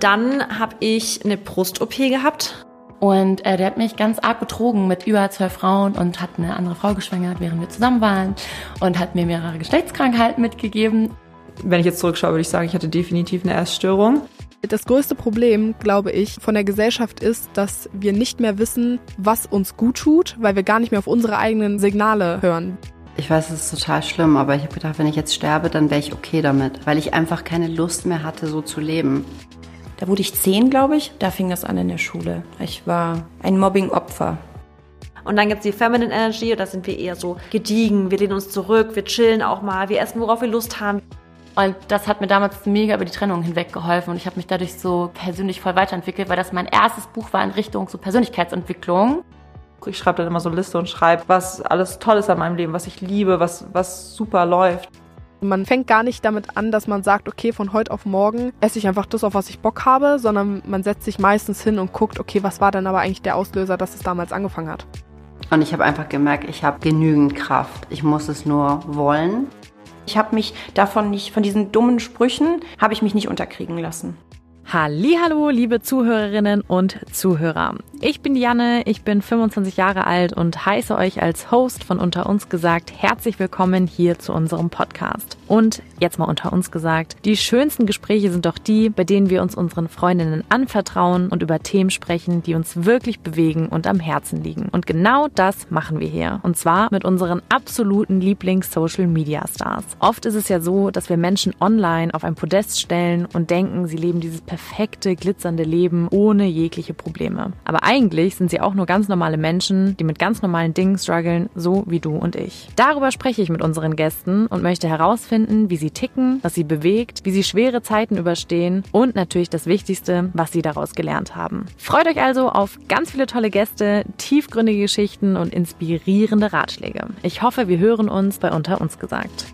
Dann habe ich eine Brust-OP gehabt. Und äh, der hat mich ganz arg betrogen mit über zwölf Frauen und hat eine andere Frau geschwängert, während wir zusammen waren und hat mir mehrere Geschlechtskrankheiten mitgegeben. Wenn ich jetzt zurückschaue, würde ich sagen, ich hatte definitiv eine Essstörung. Das größte Problem, glaube ich, von der Gesellschaft ist, dass wir nicht mehr wissen, was uns gut tut, weil wir gar nicht mehr auf unsere eigenen Signale hören. Ich weiß, es ist total schlimm, aber ich habe gedacht, wenn ich jetzt sterbe, dann wäre ich okay damit, weil ich einfach keine Lust mehr hatte, so zu leben. Da wurde ich zehn, glaube ich. Da fing das an in der Schule. Ich war ein Mobbing-Opfer. Und dann gibt's die Feminine Energy, da sind wir eher so gediegen, wir lehnen uns zurück, wir chillen auch mal, wir essen, worauf wir Lust haben. Und das hat mir damals mega über die Trennung hinweg geholfen und ich habe mich dadurch so persönlich voll weiterentwickelt, weil das mein erstes Buch war in Richtung so Persönlichkeitsentwicklung. Ich schreibe dann immer so Liste und schreibe, was alles toll ist an meinem Leben, was ich liebe, was, was super läuft. Man fängt gar nicht damit an, dass man sagt, okay, von heute auf morgen esse ich einfach das, auf was ich Bock habe, sondern man setzt sich meistens hin und guckt, okay, was war denn aber eigentlich der Auslöser, dass es damals angefangen hat. Und ich habe einfach gemerkt, ich habe genügend Kraft. Ich muss es nur wollen. Ich habe mich davon nicht, von diesen dummen Sprüchen, habe ich mich nicht unterkriegen lassen. Hallo, liebe Zuhörerinnen und Zuhörer. Ich bin Janne, ich bin 25 Jahre alt und heiße euch als Host von Unter uns gesagt herzlich willkommen hier zu unserem Podcast. Und jetzt mal unter uns gesagt, die schönsten Gespräche sind doch die, bei denen wir uns unseren Freundinnen anvertrauen und über Themen sprechen, die uns wirklich bewegen und am Herzen liegen. Und genau das machen wir hier. Und zwar mit unseren absoluten Lieblings-Social-Media-Stars. Oft ist es ja so, dass wir Menschen online auf ein Podest stellen und denken, sie leben dieses perfekte, glitzernde Leben ohne jegliche Probleme. Aber eigentlich sind sie auch nur ganz normale Menschen, die mit ganz normalen Dingen strugglen, so wie du und ich. Darüber spreche ich mit unseren Gästen und möchte herausfinden, wie sie ticken, was sie bewegt, wie sie schwere Zeiten überstehen und natürlich das Wichtigste, was sie daraus gelernt haben. Freut euch also auf ganz viele tolle Gäste, tiefgründige Geschichten und inspirierende Ratschläge. Ich hoffe, wir hören uns bei Unter uns gesagt.